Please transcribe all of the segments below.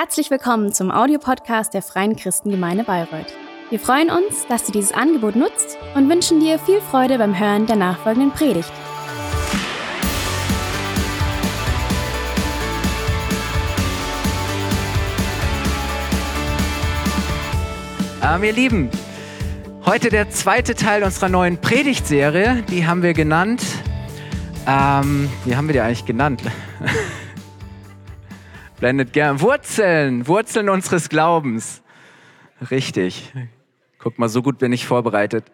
Herzlich willkommen zum Audiopodcast der Freien Christengemeinde Bayreuth. Wir freuen uns, dass du dieses Angebot nutzt und wünschen dir viel Freude beim Hören der nachfolgenden Predigt. Ähm, ihr Lieben, heute der zweite Teil unserer neuen Predigtserie. Die haben wir genannt. Ähm, wie haben wir die eigentlich genannt? Blendet gern. Wurzeln, Wurzeln unseres Glaubens. Richtig. Guck mal, so gut bin ich vorbereitet.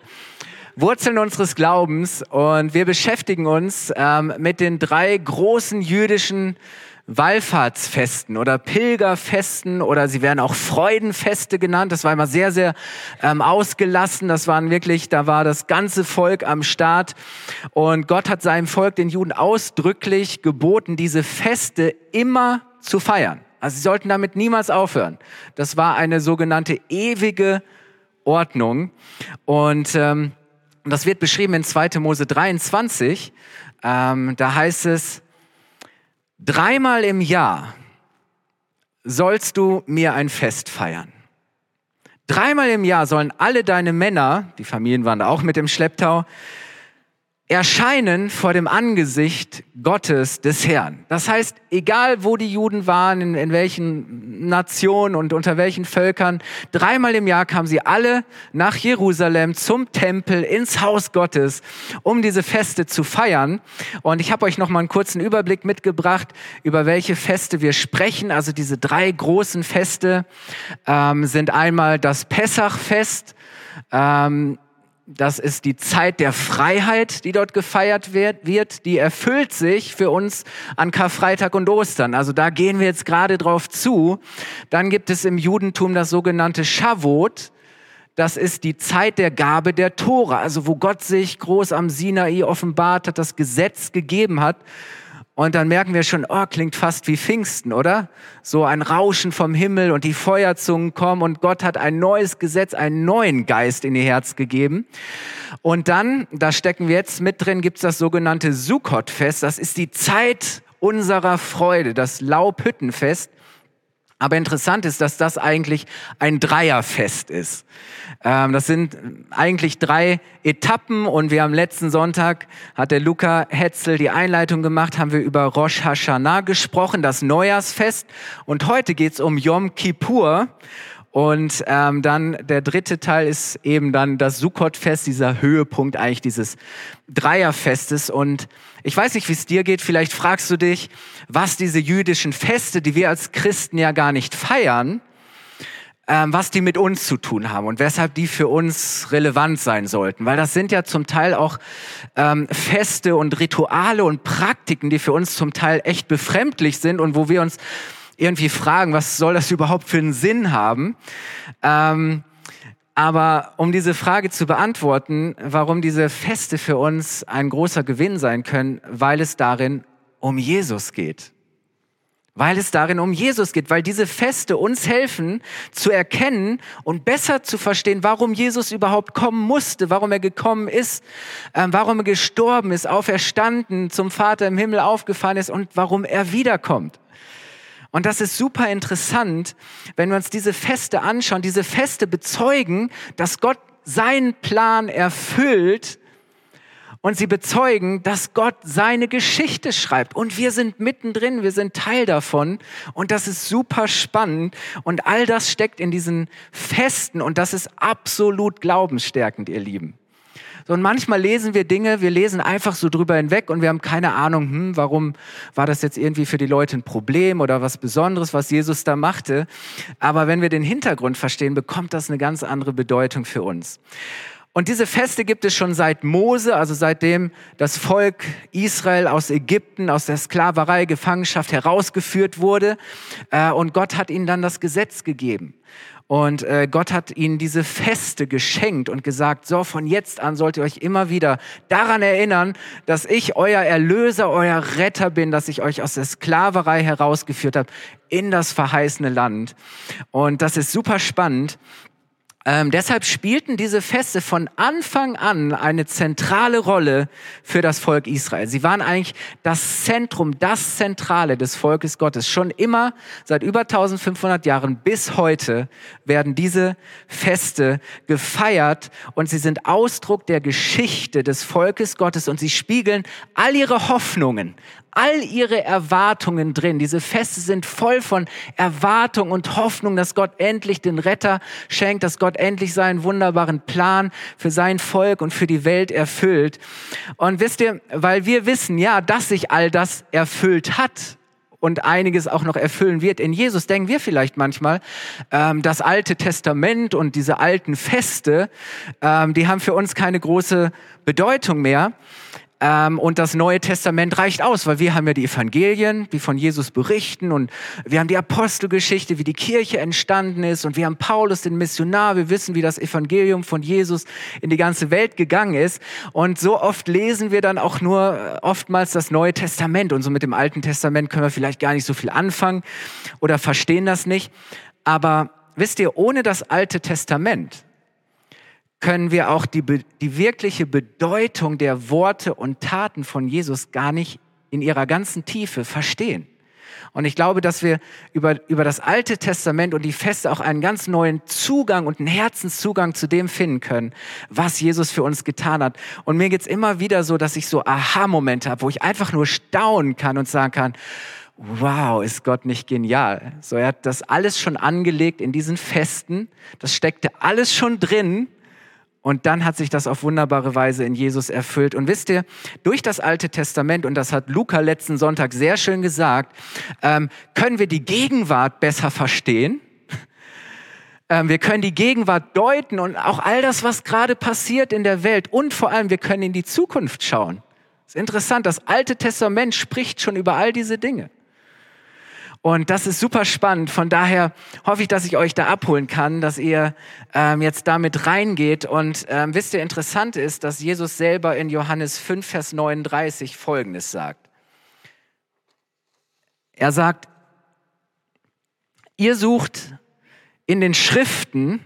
Wurzeln unseres Glaubens und wir beschäftigen uns ähm, mit den drei großen jüdischen Wallfahrtsfesten oder Pilgerfesten oder sie werden auch Freudenfeste genannt. Das war immer sehr, sehr ähm, ausgelassen. Das waren wirklich, da war das ganze Volk am Start. Und Gott hat seinem Volk, den Juden, ausdrücklich geboten, diese Feste immer zu feiern. Also sie sollten damit niemals aufhören. Das war eine sogenannte ewige Ordnung. Und ähm, das wird beschrieben in 2. Mose 23. Ähm, da heißt es, dreimal im Jahr sollst du mir ein Fest feiern. Dreimal im Jahr sollen alle deine Männer, die Familien waren da auch mit im Schlepptau, erscheinen vor dem Angesicht Gottes des Herrn. Das heißt, egal wo die Juden waren, in, in, welchen Nationen und unter welchen Völkern, dreimal im Jahr kamen sie alle nach Jerusalem zum Tempel ins Haus Gottes, um diese Feste zu feiern. Und ich habe euch noch mal einen kurzen Überblick mitgebracht, über welche Feste wir sprechen. Also diese drei großen Feste ähm, sind einmal das Pessachfest, ähm, das ist die Zeit der Freiheit, die dort gefeiert wird. Die erfüllt sich für uns an Karfreitag und Ostern. Also da gehen wir jetzt gerade drauf zu. Dann gibt es im Judentum das sogenannte Shavuot. Das ist die Zeit der Gabe der Tora, also wo Gott sich groß am Sinai offenbart hat, das Gesetz gegeben hat und dann merken wir schon, oh, klingt fast wie Pfingsten, oder? So ein Rauschen vom Himmel und die Feuerzungen kommen und Gott hat ein neues Gesetz, einen neuen Geist in ihr Herz gegeben. Und dann, da stecken wir jetzt mit drin, gibt's das sogenannte Sukkot-Fest. Das ist die Zeit unserer Freude, das Laubhüttenfest. Aber interessant ist, dass das eigentlich ein Dreierfest ist. Ähm, das sind eigentlich drei Etappen und wir am letzten Sonntag hat der Luca Hetzel die Einleitung gemacht, haben wir über Rosh Hashanah gesprochen, das Neujahrsfest. Und heute geht's um Yom Kippur. Und ähm, dann der dritte Teil ist eben dann das Sukkot-Fest, dieser Höhepunkt eigentlich dieses Dreierfestes. Und ich weiß nicht, wie es dir geht. Vielleicht fragst du dich, was diese jüdischen Feste, die wir als Christen ja gar nicht feiern, ähm, was die mit uns zu tun haben und weshalb die für uns relevant sein sollten. Weil das sind ja zum Teil auch ähm, Feste und Rituale und Praktiken, die für uns zum Teil echt befremdlich sind und wo wir uns irgendwie fragen, was soll das überhaupt für einen Sinn haben? Ähm, aber um diese Frage zu beantworten, warum diese Feste für uns ein großer Gewinn sein können, weil es darin um Jesus geht. Weil es darin um Jesus geht, weil diese Feste uns helfen zu erkennen und besser zu verstehen, warum Jesus überhaupt kommen musste, warum er gekommen ist, äh, warum er gestorben ist, auferstanden, zum Vater im Himmel aufgefahren ist und warum er wiederkommt. Und das ist super interessant, wenn wir uns diese Feste anschauen. Diese Feste bezeugen, dass Gott seinen Plan erfüllt und sie bezeugen, dass Gott seine Geschichte schreibt. Und wir sind mittendrin, wir sind Teil davon. Und das ist super spannend. Und all das steckt in diesen Festen. Und das ist absolut glaubensstärkend, ihr Lieben. So, und manchmal lesen wir Dinge, wir lesen einfach so drüber hinweg und wir haben keine Ahnung, hm, warum war das jetzt irgendwie für die Leute ein Problem oder was Besonderes, was Jesus da machte. Aber wenn wir den Hintergrund verstehen, bekommt das eine ganz andere Bedeutung für uns. Und diese Feste gibt es schon seit Mose, also seitdem das Volk Israel aus Ägypten, aus der Sklaverei, Gefangenschaft herausgeführt wurde. Äh, und Gott hat ihnen dann das Gesetz gegeben. Und äh, Gott hat ihnen diese Feste geschenkt und gesagt, so von jetzt an sollt ihr euch immer wieder daran erinnern, dass ich euer Erlöser, euer Retter bin, dass ich euch aus der Sklaverei herausgeführt habe in das verheißene Land. Und das ist super spannend. Ähm, deshalb spielten diese Feste von Anfang an eine zentrale Rolle für das Volk Israel. Sie waren eigentlich das Zentrum, das Zentrale des Volkes Gottes. Schon immer, seit über 1500 Jahren bis heute, werden diese Feste gefeiert und sie sind Ausdruck der Geschichte des Volkes Gottes und sie spiegeln all ihre Hoffnungen, all ihre Erwartungen drin. Diese Feste sind voll von Erwartung und Hoffnung, dass Gott endlich den Retter schenkt, dass Gott endlich seinen wunderbaren Plan für sein Volk und für die Welt erfüllt. Und wisst ihr, weil wir wissen, ja, dass sich all das erfüllt hat, und einiges auch noch erfüllen wird. In Jesus denken wir vielleicht manchmal, ähm, das Alte Testament und diese alten Feste, ähm, die haben für uns keine große Bedeutung mehr. Ähm, und das Neue Testament reicht aus, weil wir haben ja die Evangelien, die von Jesus berichten und wir haben die Apostelgeschichte, wie die Kirche entstanden ist und wir haben Paulus, den Missionar, wir wissen, wie das Evangelium von Jesus in die ganze Welt gegangen ist. Und so oft lesen wir dann auch nur äh, oftmals das Neue Testament und so mit dem Alten Testament können wir vielleicht gar nicht so viel anfangen oder verstehen das nicht. Aber wisst ihr, ohne das Alte Testament können wir auch die, die wirkliche Bedeutung der Worte und Taten von Jesus gar nicht in ihrer ganzen Tiefe verstehen. Und ich glaube, dass wir über, über das Alte Testament und die Feste auch einen ganz neuen Zugang und einen Herzenszugang zu dem finden können, was Jesus für uns getan hat. Und mir geht's immer wieder so, dass ich so Aha-Momente habe, wo ich einfach nur staunen kann und sagen kann, wow, ist Gott nicht genial. So, er hat das alles schon angelegt in diesen Festen. Das steckte alles schon drin. Und dann hat sich das auf wunderbare Weise in Jesus erfüllt. Und wisst ihr, durch das Alte Testament, und das hat Luca letzten Sonntag sehr schön gesagt, ähm, können wir die Gegenwart besser verstehen. Ähm, wir können die Gegenwart deuten und auch all das, was gerade passiert in der Welt. Und vor allem, wir können in die Zukunft schauen. Das ist interessant, das Alte Testament spricht schon über all diese Dinge. Und das ist super spannend. Von daher hoffe ich, dass ich euch da abholen kann, dass ihr ähm, jetzt damit reingeht. Und ähm, wisst ihr, interessant ist, dass Jesus selber in Johannes 5, Vers 39 Folgendes sagt. Er sagt, ihr sucht in den Schriften,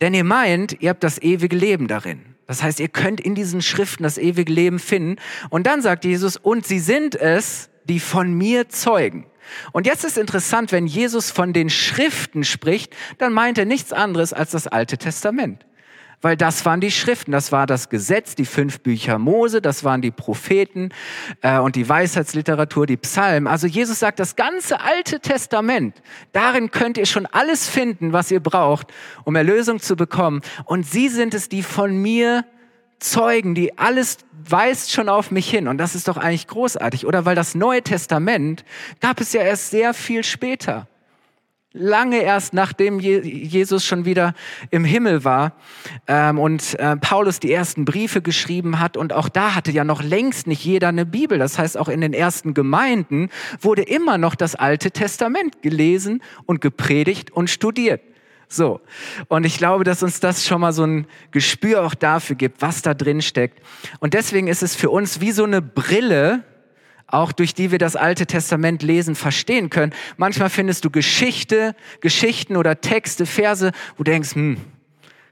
denn ihr meint, ihr habt das ewige Leben darin. Das heißt, ihr könnt in diesen Schriften das ewige Leben finden. Und dann sagt Jesus, und sie sind es, die von mir zeugen. Und jetzt ist interessant, wenn Jesus von den Schriften spricht, dann meint er nichts anderes als das Alte Testament. Weil das waren die Schriften, das war das Gesetz, die fünf Bücher Mose, das waren die Propheten äh, und die Weisheitsliteratur, die Psalmen. Also Jesus sagt, das ganze Alte Testament, darin könnt ihr schon alles finden, was ihr braucht, um Erlösung zu bekommen. Und sie sind es, die von mir Zeugen, die alles weist schon auf mich hin. Und das ist doch eigentlich großartig. Oder weil das Neue Testament gab es ja erst sehr viel später. Lange erst nachdem Jesus schon wieder im Himmel war ähm, und äh, Paulus die ersten Briefe geschrieben hat. Und auch da hatte ja noch längst nicht jeder eine Bibel. Das heißt, auch in den ersten Gemeinden wurde immer noch das Alte Testament gelesen und gepredigt und studiert. So. Und ich glaube, dass uns das schon mal so ein Gespür auch dafür gibt, was da drin steckt. Und deswegen ist es für uns wie so eine Brille, auch durch die wir das Alte Testament lesen, verstehen können. Manchmal findest du Geschichte, Geschichten oder Texte, Verse, wo du denkst, hm,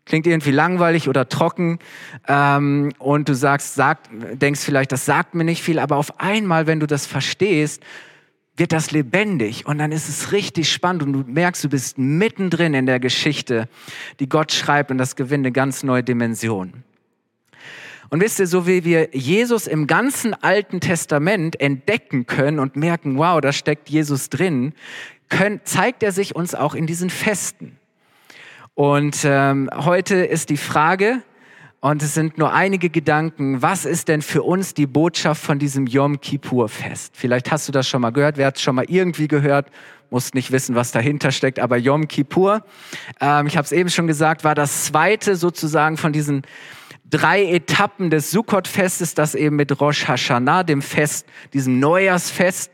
klingt irgendwie langweilig oder trocken ähm, und du sagst, sag, denkst vielleicht, das sagt mir nicht viel, aber auf einmal, wenn du das verstehst, wird das lebendig und dann ist es richtig spannend und du merkst, du bist mittendrin in der Geschichte, die Gott schreibt und das gewinnt eine ganz neue Dimension. Und wisst ihr, so wie wir Jesus im ganzen Alten Testament entdecken können und merken, wow, da steckt Jesus drin, können, zeigt er sich uns auch in diesen Festen. Und ähm, heute ist die Frage, und es sind nur einige Gedanken. Was ist denn für uns die Botschaft von diesem Yom Kippur-Fest? Vielleicht hast du das schon mal gehört. Wer hat es schon mal irgendwie gehört? Muss nicht wissen, was dahinter steckt. Aber Yom Kippur, ähm, ich habe es eben schon gesagt, war das zweite sozusagen von diesen drei Etappen des Sukkot-Festes, das eben mit Rosh Hashanah, dem Fest, diesem Neujahrsfest,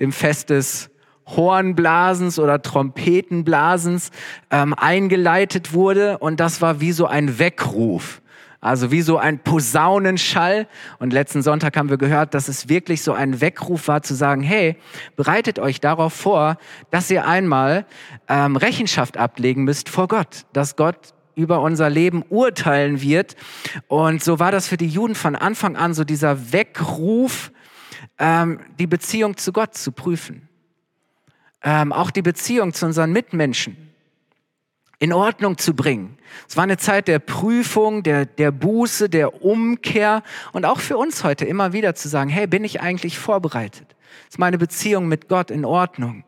dem Fest des Hornblasens oder Trompetenblasens ähm, eingeleitet wurde. Und das war wie so ein Weckruf Also wie so ein Posaunenschall. Und letzten Sonntag haben wir gehört, dass es wirklich so ein Weckruf war zu sagen, hey, bereitet euch darauf vor, dass ihr einmal ähm, Rechenschaft ablegen müsst vor Gott, dass Gott über unser Leben urteilen wird. Und so war das für die Juden von Anfang an so dieser Weckruf, ähm, die Beziehung zu Gott zu prüfen. Ähm, auch die Beziehung zu unseren Mitmenschen in Ordnung zu bringen. Es war eine Zeit der Prüfung, der, der Buße, der Umkehr und auch für uns heute immer wieder zu sagen, hey, bin ich eigentlich vorbereitet? Ist meine Beziehung mit Gott in Ordnung?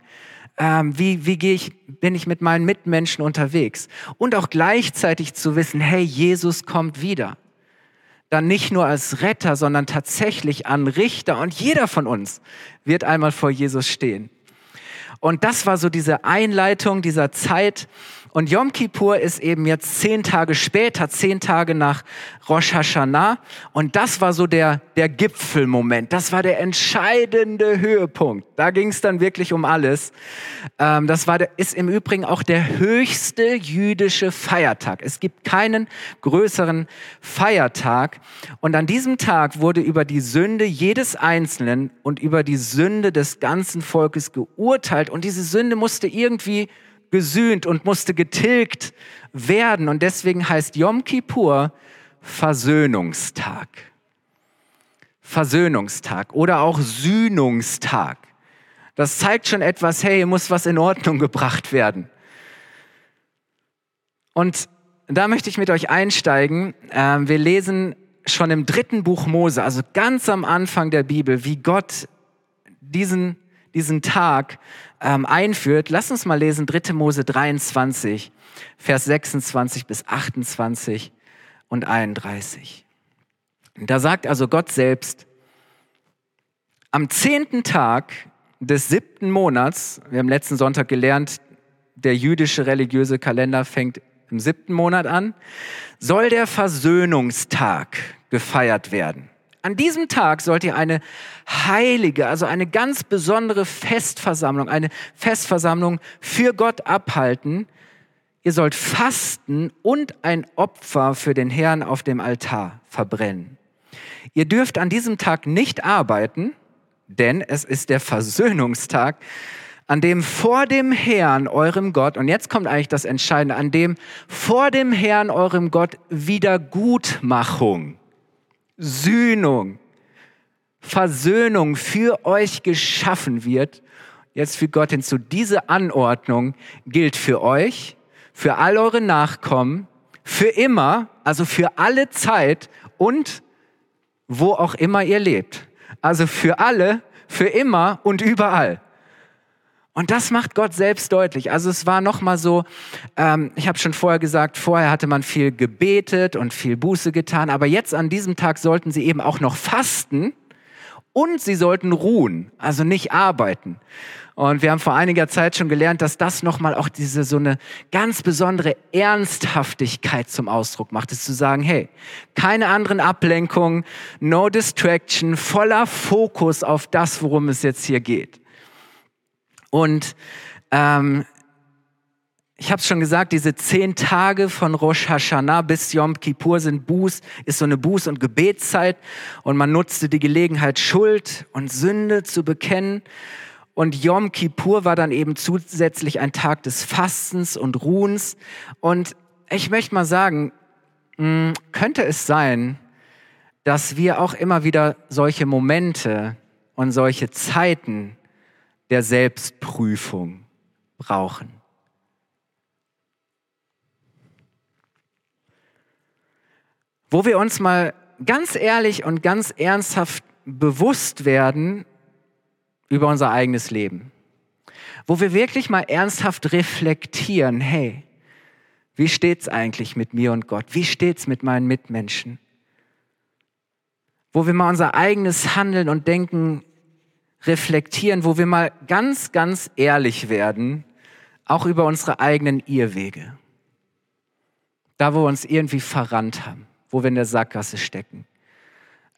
Ähm, wie wie gehe ich, bin ich mit meinen Mitmenschen unterwegs? Und auch gleichzeitig zu wissen, hey, Jesus kommt wieder. Dann nicht nur als Retter, sondern tatsächlich an Richter. Und jeder von uns wird einmal vor Jesus stehen. Und das war so diese Einleitung dieser Zeit, und Yom Kippur ist eben jetzt zehn Tage später, zehn Tage nach Rosh Hashanah. Und das war so der, der Gipfelmoment. Das war der entscheidende Höhepunkt. Da ging es dann wirklich um alles. Ähm, das war der, ist im Übrigen auch der höchste jüdische Feiertag. Es gibt keinen größeren Feiertag. Und an diesem Tag wurde über die Sünde jedes Einzelnen und über die Sünde des ganzen Volkes geurteilt. Und diese Sünde musste irgendwie gesühnt und musste getilgt werden. Und deswegen heißt Yom Kippur Versöhnungstag. Versöhnungstag oder auch Sühnungstag. Das zeigt schon etwas, hey, hier muss was in Ordnung gebracht werden. Und da möchte ich mit euch einsteigen. Ähm, wir lesen schon im dritten Buch Mose, also ganz am Anfang der Bibel, wie Gott diesen diesen Tag ähm, einführt, lass uns mal lesen 3. Mose 23, Vers 26 bis 28 und 31. Da sagt also Gott selbst, am zehnten Tag des siebten Monats, wir haben letzten Sonntag gelernt, der jüdische religiöse Kalender fängt im siebten Monat an, soll der Versöhnungstag gefeiert werden. An diesem Tag sollt ihr eine heilige, also eine ganz besondere Festversammlung, eine Festversammlung für Gott abhalten. Ihr sollt fasten und ein Opfer für den Herrn auf dem Altar verbrennen. Ihr dürft an diesem Tag nicht arbeiten, denn es ist der Versöhnungstag, an dem vor dem Herrn, eurem Gott, und jetzt kommt eigentlich das Entscheidende, an dem vor dem Herrn, eurem Gott, Wiedergutmachung Sühnung, Versöhnung für euch geschaffen wird. Jetzt fügt Gott hinzu, diese Anordnung gilt für euch, für all eure Nachkommen, für immer, also für alle Zeit und wo auch immer ihr lebt. Also für alle, für immer und überall. Und das macht Gott selbst deutlich. Also es war nochmal so, ähm, ich habe schon vorher gesagt, vorher hatte man viel gebetet und viel Buße getan, aber jetzt an diesem Tag sollten sie eben auch noch fasten und sie sollten ruhen, also nicht arbeiten. Und wir haben vor einiger Zeit schon gelernt, dass das nochmal auch diese so eine ganz besondere Ernsthaftigkeit zum Ausdruck macht, ist zu sagen, hey, keine anderen Ablenkungen, no distraction, voller Fokus auf das, worum es jetzt hier geht. Und ähm, ich habe es schon gesagt, diese zehn Tage von Rosh Hashanah bis Yom Kippur sind Buß, ist so eine Buß- und Gebetszeit und man nutzte die Gelegenheit, Schuld und Sünde zu bekennen. Und Yom Kippur war dann eben zusätzlich ein Tag des Fastens und Ruhens. Und ich möchte mal sagen, hm, könnte es sein, dass wir auch immer wieder solche Momente und solche Zeiten der Selbstprüfung brauchen. Wo wir uns mal ganz ehrlich und ganz ernsthaft bewusst werden über unser eigenes Leben. Wo wir wirklich mal ernsthaft reflektieren, hey, wie steht's eigentlich mit mir und Gott? Wie steht's mit meinen Mitmenschen? Wo wir mal unser eigenes Handeln und Denken reflektieren, wo wir mal ganz, ganz ehrlich werden, auch über unsere eigenen Irrwege. Da, wo wir uns irgendwie verrannt haben, wo wir in der Sackgasse stecken.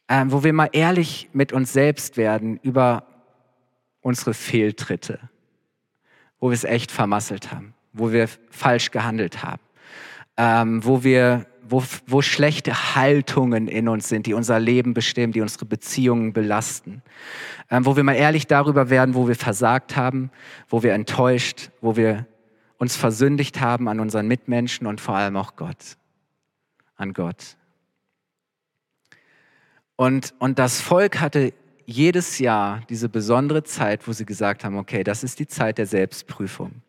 Ähm, wo wir mal ehrlich mit uns selbst werden über unsere Fehltritte, wo wir es echt vermasselt haben, wo wir falsch gehandelt haben. ähm, wo wir wo, wo schlechte Haltungen in uns sind, die unser Leben bestimmen, die unsere Beziehungen belasten. Ähm, wo wir mal ehrlich darüber werden, wo wir versagt haben, wo wir enttäuscht, wo wir uns versündigt haben an unseren Mitmenschen und vor allem auch Gott, an Gott. Und, und das Volk hatte jedes Jahr diese besondere Zeit, wo sie gesagt haben, okay, das ist die Zeit der Selbstprüfung.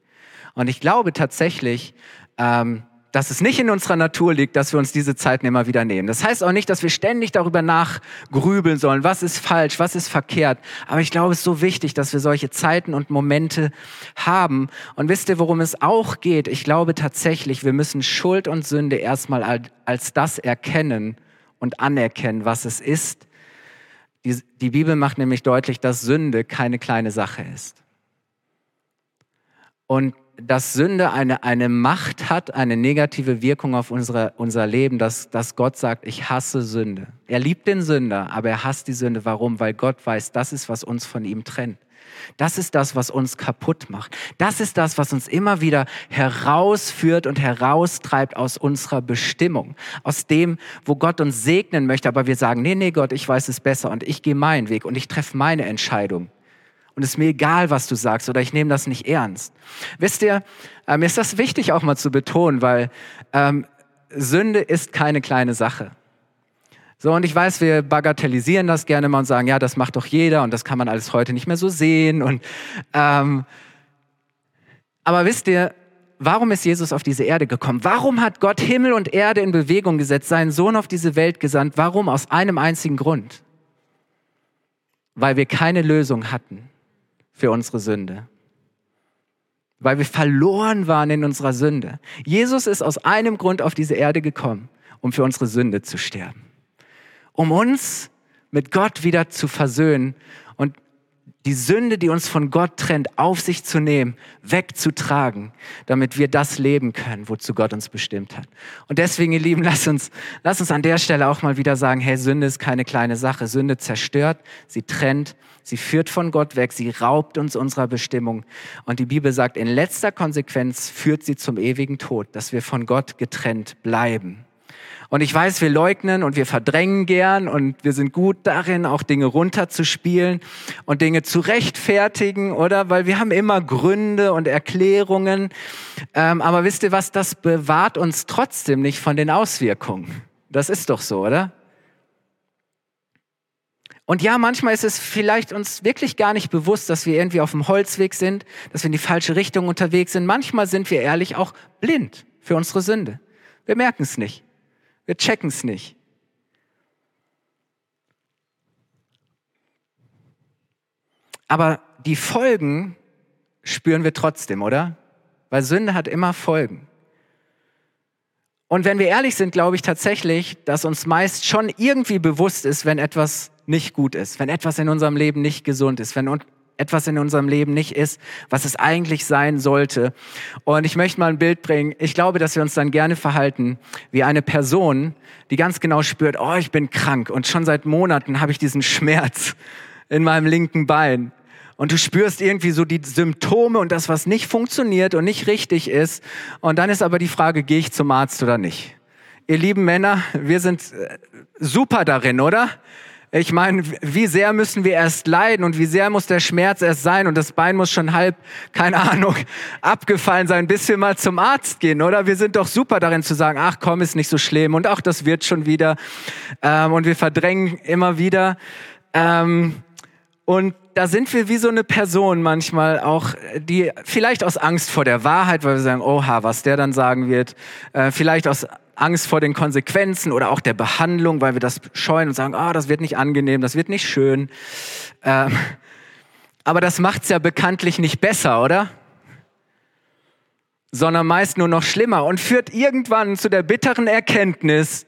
Und ich glaube tatsächlich, ähm, dass es nicht in unserer Natur liegt, dass wir uns diese Zeiten immer wieder nehmen. Das heißt auch nicht, dass wir ständig darüber nachgrübeln sollen, was ist falsch, was ist verkehrt. Aber ich glaube, es ist so wichtig, dass wir solche Zeiten und Momente haben. Und wisst ihr, worum es auch geht? Ich glaube tatsächlich, wir müssen Schuld und Sünde erstmal als das erkennen und anerkennen, was es ist. Die, die Bibel macht nämlich deutlich, dass Sünde keine kleine Sache ist. Und dass Sünde eine, eine Macht hat, eine negative Wirkung auf unsere, unser Leben, dass, dass Gott sagt, ich hasse Sünde. Er liebt den Sünder, aber er hasst die Sünde. Warum? Weil Gott weiß, das ist, was uns von ihm trennt. Das ist das, was uns kaputt macht. Das ist das, was uns immer wieder herausführt und heraustreibt aus unserer Bestimmung. Aus dem, wo Gott uns segnen möchte, aber wir sagen, nee, nee, Gott, ich weiß es besser und ich gehe meinen Weg und ich treffe meine Entscheidung und es ist mir egal, was du sagst oder ich nehme das nicht ernst. Wisst ihr, äh, mir ist das wichtig auch mal zu betonen, weil ähm, Sünde ist keine kleine Sache. So, und ich weiß, wir bagatellisieren das gerne mal und sagen, ja, das macht doch jeder und das kann man alles heute nicht mehr so sehen. Und, ähm, aber wisst ihr, warum ist Jesus auf diese Erde gekommen? Warum hat Gott Himmel und Erde in Bewegung gesetzt, seinen Sohn auf diese Welt gesandt? Warum? Aus einem einzigen Grund. Weil wir keine Lösung hatten für unsere Sünde. Weil wir verloren waren in unserer Sünde. Jesus ist aus einem Grund auf diese Erde gekommen, um für unsere Sünde zu sterben. Um uns mit Gott wieder zu versöhnen die Sünde, die uns von Gott trennt, auf sich zu nehmen, wegzutragen, damit wir das leben können, wozu Gott uns bestimmt hat. Und deswegen, ihr Lieben, lass uns, lass uns an der Stelle auch mal wieder sagen, hey, Sünde ist keine kleine Sache. Sünde zerstört, sie trennt, sie führt von Gott weg, sie raubt uns unserer Bestimmung. Und die Bibel sagt, in letzter Konsequenz führt sie zum ewigen Tod, dass wir von Gott getrennt bleiben. Und ich weiß, wir leugnen und wir verdrängen gern und wir sind gut darin, auch Dinge runterzuspielen und Dinge zu rechtfertigen, oder? Weil wir haben immer Gründe und Erklärungen. Ähm, aber wisst ihr was? Das bewahrt uns trotzdem nicht von den Auswirkungen. Das ist doch so, oder? Und ja, manchmal ist es vielleicht uns wirklich gar nicht bewusst, dass wir irgendwie auf dem Holzweg sind, dass wir in die falsche Richtung unterwegs sind. Manchmal sind wir ehrlich auch blind für unsere Sünde. Wir merken es nicht. Wir checken es nicht. Aber die Folgen spüren wir trotzdem, oder? Weil Sünde hat immer Folgen. Und wenn wir ehrlich sind, glaube ich tatsächlich, dass uns meist schon irgendwie bewusst ist, wenn etwas nicht gut ist, wenn etwas in unserem Leben nicht gesund ist, wenn etwas in unserem Leben nicht ist, was es eigentlich sein sollte. Und ich möchte mal ein Bild bringen. Ich glaube, dass wir uns dann gerne verhalten wie eine Person, die ganz genau spürt, oh, ich bin krank und schon seit Monaten habe ich diesen Schmerz in meinem linken Bein. Und du spürst irgendwie so die Symptome und das, was nicht funktioniert und nicht richtig ist. Und dann ist aber die Frage, gehe ich zum Arzt oder nicht? Ihr lieben Männer, wir sind äh, super darin, oder? Ich meine, wie sehr müssen wir erst leiden und wie sehr muss der Schmerz erst sein und das Bein muss schon halb, keine Ahnung, abgefallen sein, bis wir mal zum Arzt gehen, oder? Wir sind doch super darin zu sagen, ach komm, ist nicht so schlimm und ach, das wird schon wieder. Ähm, und wir verdrängen immer wieder. Ähm, und da sind wir wie so eine Person manchmal auch, die vielleicht aus Angst vor der Wahrheit, weil wir sagen, oha, was der dann sagen wird, äh, vielleicht aus Angst vor den Konsequenzen oder auch der Behandlung, weil wir das scheuen und sagen, ah, oh, das wird nicht angenehm, das wird nicht schön. Ähm, aber das macht's ja bekanntlich nicht besser, oder? Sondern meist nur noch schlimmer und führt irgendwann zu der bitteren Erkenntnis,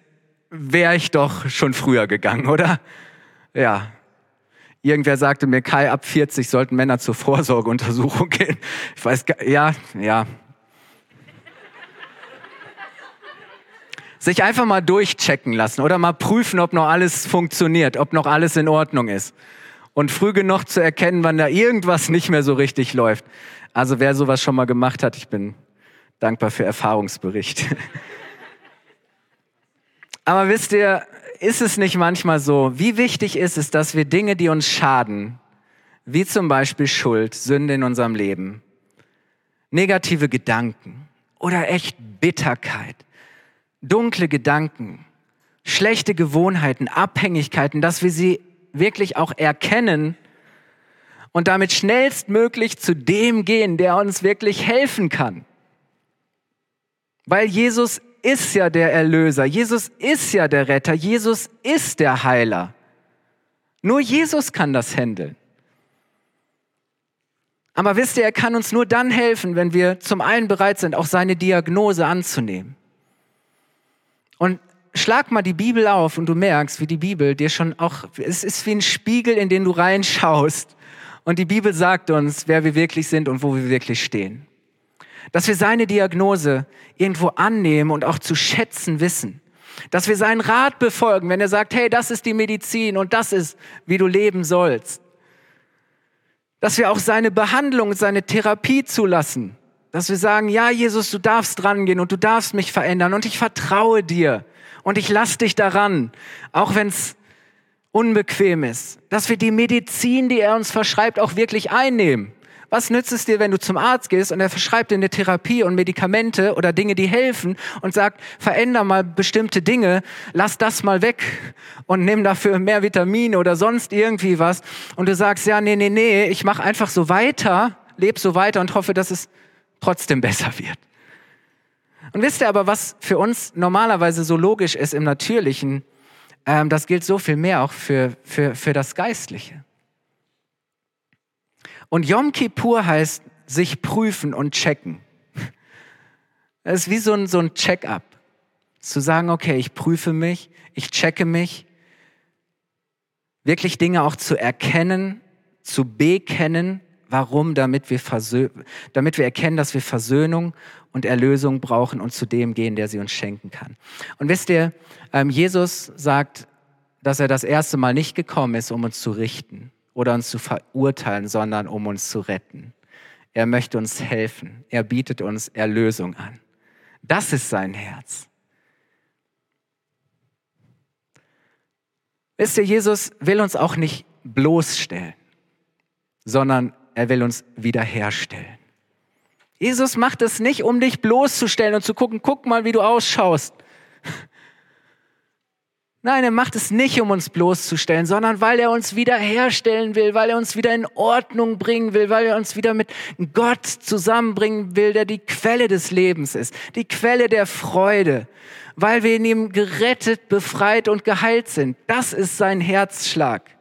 wäre ich doch schon früher gegangen, oder? Ja. Irgendwer sagte mir, Kai, ab 40 sollten Männer zur Vorsorgeuntersuchung gehen. Ich weiß, ja, ja, sich einfach mal durchchecken lassen oder mal prüfen, ob noch alles funktioniert, ob noch alles in Ordnung ist. Und früh genug zu erkennen, wann da irgendwas nicht mehr so richtig läuft. Also wer sowas schon mal gemacht hat, ich bin dankbar für Erfahrungsbericht. Aber wisst ihr, ist es nicht manchmal so, wie wichtig ist es, dass wir Dinge, die uns schaden, wie zum Beispiel Schuld, Sünde in unserem Leben, negative Gedanken oder echt Bitterkeit, dunkle Gedanken, schlechte Gewohnheiten, Abhängigkeiten, dass wir sie wirklich auch erkennen und damit schnellstmöglich zu dem gehen, der uns wirklich helfen kann. Weil Jesus ist ja der Erlöser, Jesus ist ja der Retter, Jesus ist der Heiler. Nur Jesus kann das handeln. Aber wisst ihr, er kann uns nur dann helfen, wenn wir zum einen bereit sind, auch seine Diagnose anzunehmen. Und schlag mal die Bibel auf und du merkst, wie die Bibel dir schon auch, es ist wie ein Spiegel, in den du reinschaust. Und die Bibel sagt uns, wer wir wirklich sind und wo wir wirklich stehen. Dass wir seine Diagnose irgendwo annehmen und auch zu schätzen wissen. Dass wir seinen Rat befolgen, wenn er sagt, hey, das ist die Medizin und das ist, wie du leben sollst. Dass wir auch seine Behandlung, seine Therapie zulassen. Dass wir sagen, ja, Jesus, du darfst drangehen und du darfst mich verändern und ich vertraue dir und ich lass dich daran, auch wenn es unbequem ist. Dass wir die Medizin, die er uns verschreibt, auch wirklich einnehmen. Was nützt es dir, wenn du zum Arzt gehst und er verschreibt dir eine Therapie und Medikamente oder Dinge, die helfen und sagt, veränder mal bestimmte Dinge, lass das mal weg und nimm dafür mehr Vitamine oder sonst irgendwie was und du sagst, ja, nee, nee, nee, ich mache einfach so weiter, leb so weiter und hoffe, dass es trotzdem besser wird. Und wisst ihr aber, was für uns normalerweise so logisch ist im Natürlichen, ähm, das gilt so viel mehr auch für, für, für das Geistliche. Und Yom Kippur heißt sich prüfen und checken. Es ist wie so ein, so ein Check-up. Zu sagen, okay, ich prüfe mich, ich checke mich. Wirklich Dinge auch zu erkennen, zu bekennen. Warum? Damit wir, damit wir erkennen, dass wir Versöhnung und Erlösung brauchen und zu dem gehen, der sie uns schenken kann. Und wisst ihr, ähm, Jesus sagt, dass er das erste Mal nicht gekommen ist, um uns zu richten, oder uns zu verurteilen, sondern um uns zu retten. Er möchte uns helfen. Er bietet uns Erlösung an. Das ist sein Herz. Wisst ihr, Jesus will uns auch nicht bloßstellen, sondern er will uns wiederherstellen. Jesus macht es nicht, um dich bloßzustellen und zu gucken, guck mal, wie du ausschaust. Nein, er macht es nicht, um uns bloßzustellen, sondern weil er uns wiederherstellen will, weil er uns wieder in Ordnung bringen will, weil er uns wieder mit Gott zusammenbringen will, der die Quelle des Lebens ist, die Quelle der Freude, weil wir in ihm gerettet, befreit und geheilt sind. Das ist sein Herzschlag.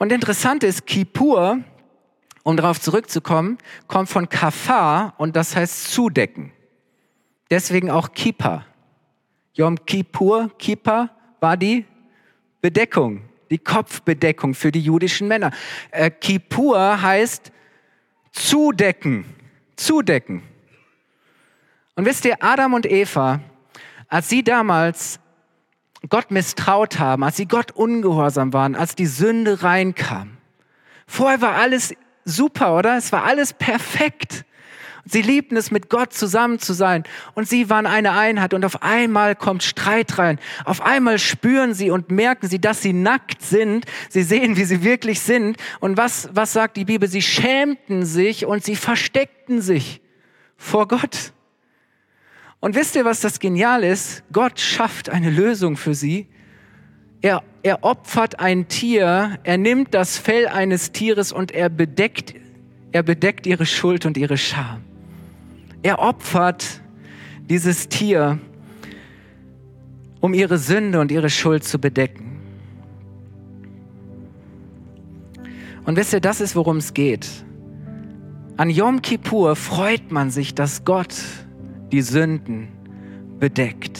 Und interessant ist, Kippur, um darauf zurückzukommen, kommt von Kafar und das heißt zudecken. Deswegen auch Kippa. Yom Kippur, Kippa, war die Bedeckung, die Kopfbedeckung für die jüdischen Männer. Äh, Kippur heißt zudecken, zudecken. Und wisst ihr, Adam und Eva, als sie damals Gott misstraut haben, als sie Gott ungehorsam waren, als die Sünde reinkam, vorher war alles super, oder? Es war alles perfekt. Sie liebten es, mit Gott zusammen zu sein. Und sie waren eine Einheit. Und auf einmal kommt Streit rein. Auf einmal spüren sie und merken sie, dass sie nackt sind. Sie sehen, wie sie wirklich sind. Und was, was sagt die Bibel? Sie schämten sich und sie versteckten sich vor Gott. Und wisst ihr, was das genial ist? Gott schafft eine Lösung für sie. Er, er opfert ein Tier, er nimmt das Fell eines Tieres und er bedeckt, er bedeckt ihre Schuld und ihre Scham. Er opfert dieses Tier, um ihre Sünde und ihre Schuld zu bedecken. Und wisst ihr, das ist, worum es geht. An Yom Kippur freut man sich, dass Gott die Sünden bedeckt.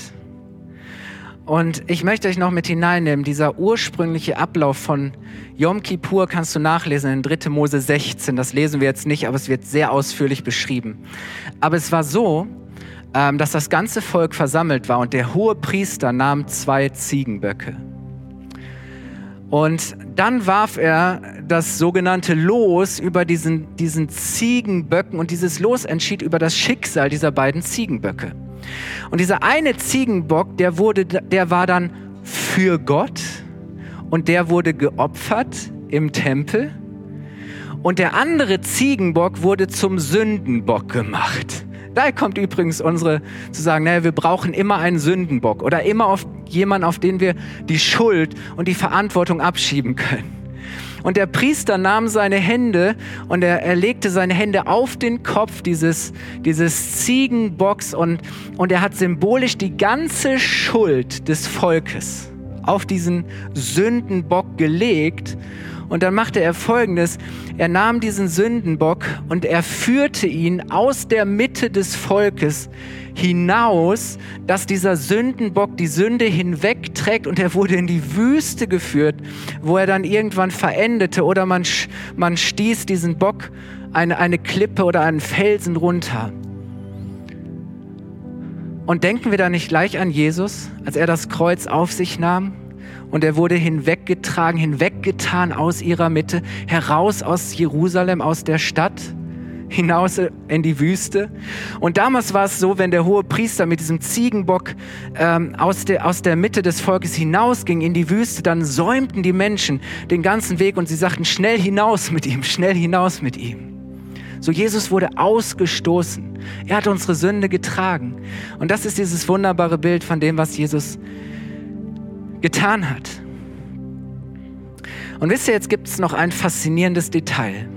Und ich möchte euch noch mit hineinnehmen, dieser ursprüngliche Ablauf von Yom Kippur kannst du nachlesen in 3. Mose 16. Das lesen wir jetzt nicht, aber es wird sehr ausführlich beschrieben. Aber es war so, ähm, dass das ganze Volk versammelt war und der hohe Priester nahm zwei Ziegenböcke. Und dann warf er das sogenannte Los über diesen, diesen Ziegenböcken und dieses Los entschied über das Schicksal dieser beiden Ziegenböcke. Und dieser eine Ziegenbock, der wurde, der war dann für Gott und der wurde geopfert im Tempel. Und der andere Ziegenbock wurde zum Sündenbock gemacht. Daher kommt übrigens unsere zu sagen, naja, wir brauchen immer einen Sündenbock oder immer auf jemanden, auf den wir die Schuld und die Verantwortung abschieben können. Und der Priester nahm seine Hände und er, er legte seine Hände auf den Kopf dieses, dieses Ziegenbocks und, und er hat symbolisch die ganze Schuld des Volkes auf diesen Sündenbock gelegt und dann machte er Folgendes. Er nahm diesen Sündenbock und er führte ihn aus der Mitte des Volkes hinaus, dass dieser Sündenbock die Sünde hinwegträgt und er wurde in die Wüste geführt, wo er dann irgendwann verendete oder man, man stieß diesen Bock eine, eine Klippe oder einen Felsen runter. Und denken wir da nicht gleich an Jesus, als er das Kreuz auf sich nahm und er wurde hinweggetragen, hinweggetan aus ihrer Mitte, heraus aus Jerusalem, aus der Stadt, hinaus in die Wüste. Und damals war es so, wenn der hohe Priester mit diesem Ziegenbock ähm, aus, der, aus der Mitte des Volkes hinausging in die Wüste, dann säumten die Menschen den ganzen Weg und sie sagten, schnell hinaus mit ihm, schnell hinaus mit ihm. So Jesus wurde ausgestoßen. Er hat unsere Sünde getragen. Und das ist dieses wunderbare Bild von dem, was Jesus getan hat. Und wisst ihr, jetzt gibt es noch ein faszinierendes Detail.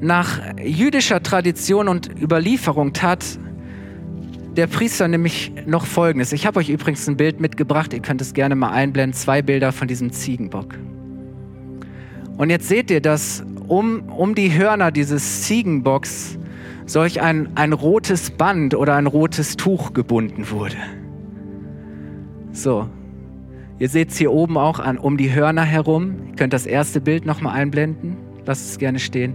Nach jüdischer Tradition und Überlieferung tat der Priester nämlich noch Folgendes. Ich habe euch übrigens ein Bild mitgebracht, ihr könnt es gerne mal einblenden, zwei Bilder von diesem Ziegenbock. Und jetzt seht ihr, dass um, um die Hörner dieses Ziegenbocks solch ein, ein rotes Band oder ein rotes Tuch gebunden wurde. So, Ihr seht es hier oben auch an, um die Hörner herum. Ihr könnt das erste Bild nochmal einblenden. Lasst es gerne stehen.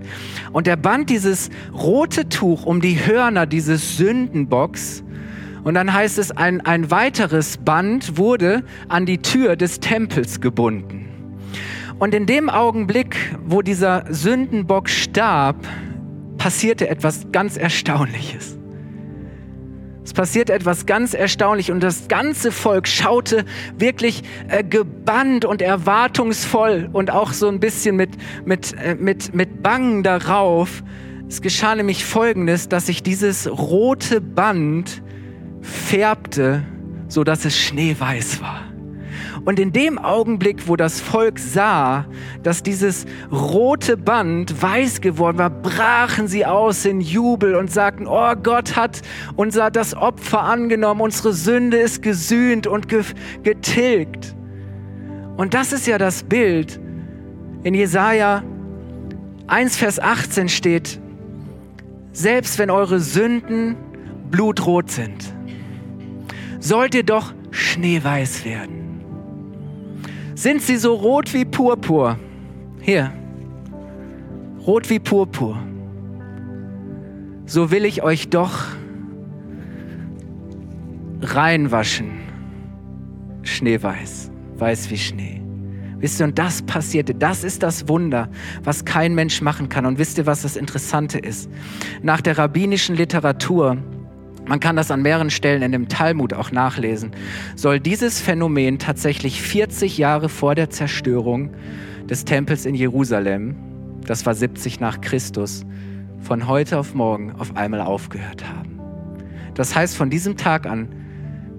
Und er band dieses rote Tuch um die Hörner dieses Sündenbocks. Und dann heißt es, ein, ein weiteres Band wurde an die Tür des Tempels gebunden. Und in dem Augenblick, wo dieser Sündenbock starb, passierte etwas ganz Erstaunliches. Es passiert etwas ganz erstaunlich und das ganze Volk schaute wirklich äh, gebannt und erwartungsvoll und auch so ein bisschen mit, mit, äh, mit, mit Bangen darauf. Es geschah nämlich Folgendes, dass sich dieses rote Band färbte, so dass es schneeweiß war. Und in dem Augenblick, wo das Volk sah, dass dieses rote Band weiß geworden war, brachen sie aus in Jubel und sagten, oh Gott hat unser das Opfer angenommen, unsere Sünde ist gesühnt und getilgt. Und das ist ja das Bild. In Jesaja 1, Vers 18 steht, selbst wenn eure Sünden blutrot sind, sollt ihr doch schneeweiß werden. Sind sie so rot wie Purpur? Hier, rot wie Purpur. So will ich euch doch reinwaschen. Schneeweiß, weiß wie Schnee. Wisst ihr, und das passierte, das ist das Wunder, was kein Mensch machen kann. Und wisst ihr, was das Interessante ist? Nach der rabbinischen Literatur man kann das an mehreren Stellen in dem Talmud auch nachlesen, soll dieses Phänomen tatsächlich 40 Jahre vor der Zerstörung des Tempels in Jerusalem, das war 70 nach Christus, von heute auf morgen auf einmal aufgehört haben. Das heißt, von diesem Tag an,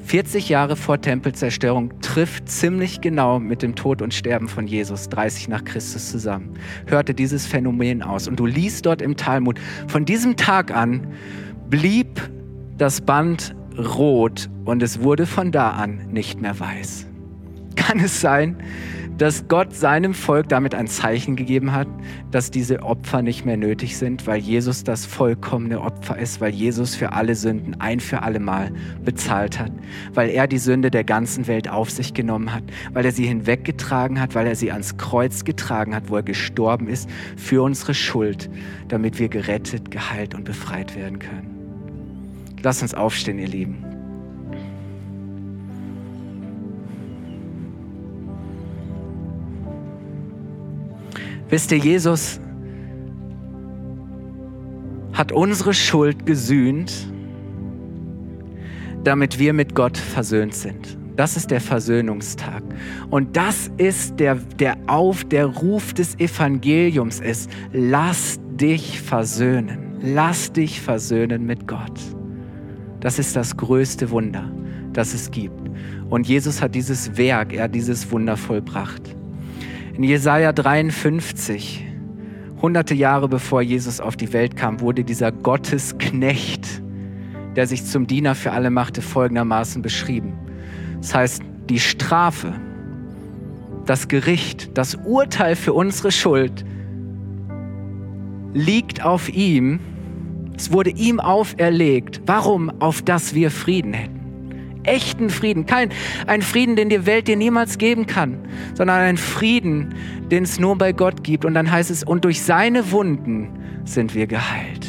40 Jahre vor Tempelzerstörung, trifft ziemlich genau mit dem Tod und Sterben von Jesus 30 nach Christus zusammen. Hörte dieses Phänomen aus. Und du liest dort im Talmud, von diesem Tag an blieb das Band rot und es wurde von da an nicht mehr weiß. Kann es sein, dass Gott seinem Volk damit ein Zeichen gegeben hat, dass diese Opfer nicht mehr nötig sind, weil Jesus das vollkommene Opfer ist, weil Jesus für alle Sünden ein für alle Mal bezahlt hat, weil er die Sünde der ganzen Welt auf sich genommen hat, weil er sie hinweggetragen hat, weil er sie ans Kreuz getragen hat, wo er gestorben ist für unsere Schuld, damit wir gerettet, geheilt und befreit werden können. Lass uns aufstehen, ihr Lieben. Wisst ihr, Jesus hat unsere Schuld gesühnt damit wir mit Gott versöhnt sind. Das ist der Versöhnungstag. Und das ist der, der Auf, der Ruf des Evangeliums ist. Lass dich versöhnen. Lass dich versöhnen mit Gott. Das ist das größte Wunder, das es gibt. Und Jesus hat dieses Werk, er hat dieses Wunder vollbracht. In Jesaja 53, hunderte Jahre bevor Jesus auf die Welt kam, wurde dieser Gottesknecht, der sich zum Diener für alle machte, folgendermaßen beschrieben. Das heißt, die Strafe, das Gericht, das Urteil für unsere Schuld liegt auf ihm. Es wurde ihm auferlegt. Warum? Auf dass wir Frieden hätten. Echten Frieden. Kein ein Frieden, den die Welt dir niemals geben kann, sondern ein Frieden, den es nur bei Gott gibt. Und dann heißt es, und durch seine Wunden sind wir geheilt.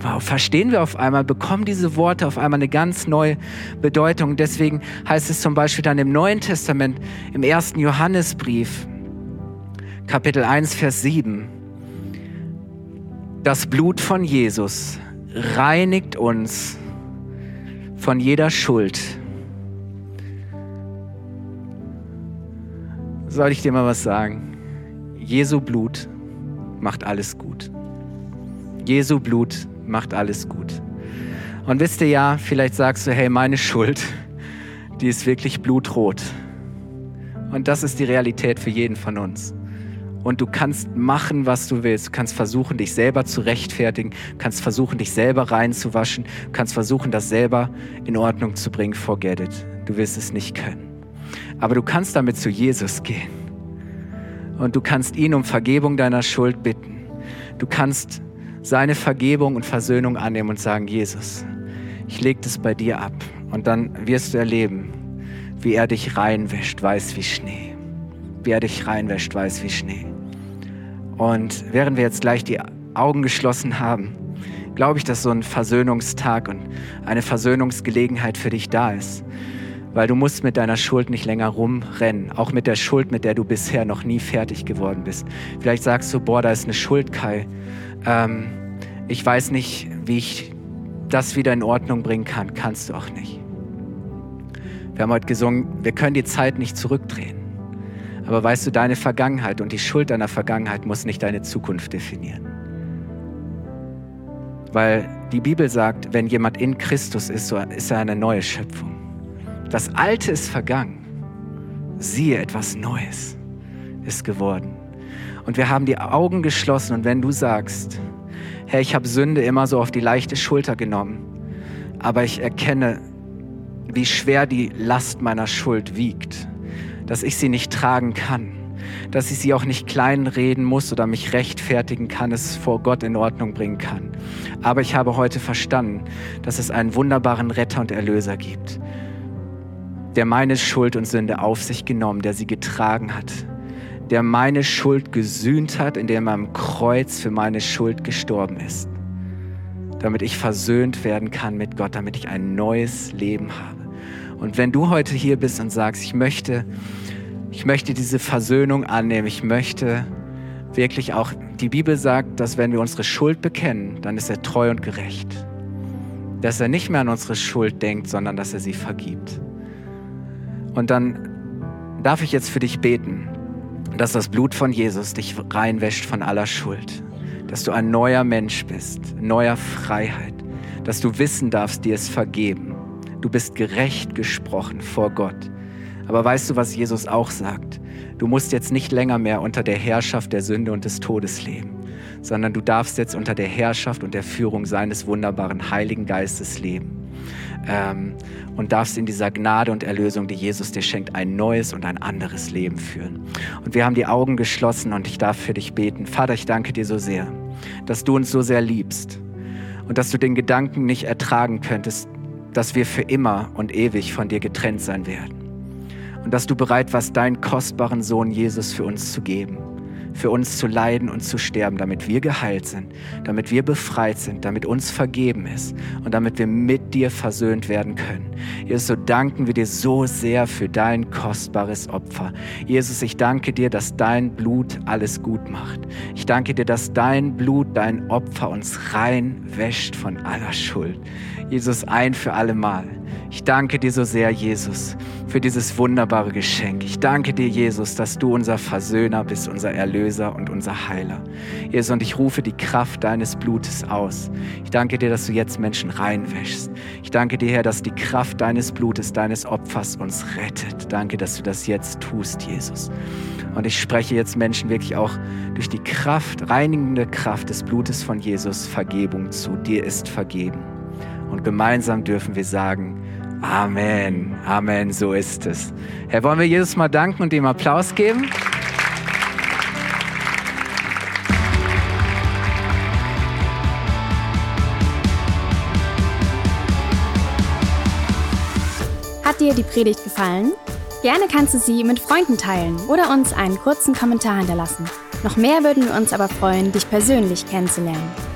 Wow, verstehen wir auf einmal, bekommen diese Worte auf einmal eine ganz neue Bedeutung. Deswegen heißt es zum Beispiel dann im Neuen Testament, im ersten Johannesbrief, Kapitel 1, Vers 7, das Blut von Jesus reinigt uns von jeder Schuld. Soll ich dir mal was sagen? Jesu Blut macht alles gut. Jesu Blut macht alles gut. Und wisst ihr ja, vielleicht sagst du, hey, meine Schuld, die ist wirklich blutrot. Und das ist die Realität für jeden von uns. Und du kannst machen, was du willst. Du kannst versuchen, dich selber zu rechtfertigen, du kannst versuchen, dich selber reinzuwaschen, du kannst versuchen, das selber in Ordnung zu bringen. Forget it. Du wirst es nicht können. Aber du kannst damit zu Jesus gehen. Und du kannst ihn um Vergebung deiner Schuld bitten. Du kannst seine Vergebung und Versöhnung annehmen und sagen, Jesus, ich lege das bei dir ab. Und dann wirst du erleben, wie er dich reinwäscht, weiß wie Schnee. Wie er dich reinwäscht, weiß wie Schnee. Und während wir jetzt gleich die Augen geschlossen haben, glaube ich, dass so ein Versöhnungstag und eine Versöhnungsgelegenheit für dich da ist. Weil du musst mit deiner Schuld nicht länger rumrennen, auch mit der Schuld, mit der du bisher noch nie fertig geworden bist. Vielleicht sagst du, boah, da ist eine Schuld, Kai ähm, ich weiß nicht, wie ich das wieder in Ordnung bringen kann. Kannst du auch nicht. Wir haben heute gesungen, wir können die Zeit nicht zurückdrehen. Aber weißt du, deine Vergangenheit und die Schuld deiner Vergangenheit muss nicht deine Zukunft definieren. Weil die Bibel sagt, wenn jemand in Christus ist, so ist er eine neue Schöpfung. Das Alte ist vergangen. Siehe, etwas Neues ist geworden. Und wir haben die Augen geschlossen und wenn du sagst, Herr, ich habe Sünde immer so auf die leichte Schulter genommen, aber ich erkenne, wie schwer die Last meiner Schuld wiegt, dass ich sie nicht tragen kann, dass ich sie auch nicht kleinreden muss oder mich rechtfertigen kann, es vor Gott in Ordnung bringen kann. Aber ich habe heute verstanden, dass es einen wunderbaren Retter und Erlöser gibt, der meine Schuld und Sünde auf sich genommen, der sie getragen hat der meine Schuld gesühnt hat, indem er am Kreuz für meine Schuld gestorben ist, damit ich versöhnt werden kann mit Gott, damit ich ein neues Leben habe. Und wenn du heute hier bist und sagst, ich möchte, ich möchte diese Versöhnung annehmen, ich möchte wirklich auch, die Bibel sagt, dass wenn wir unsere Schuld bekennen, dann ist er treu und gerecht. Dass er nicht mehr an unsere Schuld denkt, sondern dass er sie vergibt. Und dann darf ich jetzt für dich beten dass das Blut von Jesus dich reinwäscht von aller Schuld, dass du ein neuer Mensch bist, neuer Freiheit, dass du wissen darfst, dir ist vergeben. Du bist gerecht gesprochen vor Gott. Aber weißt du, was Jesus auch sagt? Du musst jetzt nicht länger mehr unter der Herrschaft der Sünde und des Todes leben, sondern du darfst jetzt unter der Herrschaft und der Führung seines wunderbaren Heiligen Geistes leben ähm, und darfst in dieser Gnade und Erlösung, die Jesus dir schenkt, ein neues und ein anderes Leben führen. Und wir haben die Augen geschlossen und ich darf für dich beten. Vater, ich danke dir so sehr, dass du uns so sehr liebst und dass du den Gedanken nicht ertragen könntest, dass wir für immer und ewig von dir getrennt sein werden. Und dass du bereit warst, deinen kostbaren Sohn Jesus für uns zu geben für uns zu leiden und zu sterben, damit wir geheilt sind, damit wir befreit sind, damit uns vergeben ist und damit wir mit dir versöhnt werden können. Jesus, so danken wir dir so sehr für dein kostbares Opfer. Jesus, ich danke dir, dass dein Blut alles gut macht. Ich danke dir, dass dein Blut, dein Opfer uns rein wäscht von aller Schuld. Jesus, ein für alle Mal Ich danke dir so sehr, Jesus, für dieses wunderbare Geschenk. Ich danke dir, Jesus, dass du unser Versöhner bist, unser Erlöser und unser Heiler. Jesus, und ich rufe die Kraft deines Blutes aus. Ich danke dir, dass du jetzt Menschen reinwäschst. Ich danke dir, Herr, dass die Kraft deines Blutes, deines Opfers uns rettet. Danke, dass du das jetzt tust, Jesus. Und ich spreche jetzt Menschen wirklich auch durch die Kraft, reinigende Kraft des Blutes von Jesus Vergebung zu. Dir ist vergeben. Und gemeinsam dürfen wir sagen, Amen, Amen, so ist es. Herr, wollen wir Jesus mal danken und ihm Applaus geben? Hat dir die Predigt gefallen? Gerne kannst du sie mit Freunden teilen oder uns einen kurzen Kommentar hinterlassen. Noch mehr würden wir uns aber freuen, dich persönlich kennenzulernen.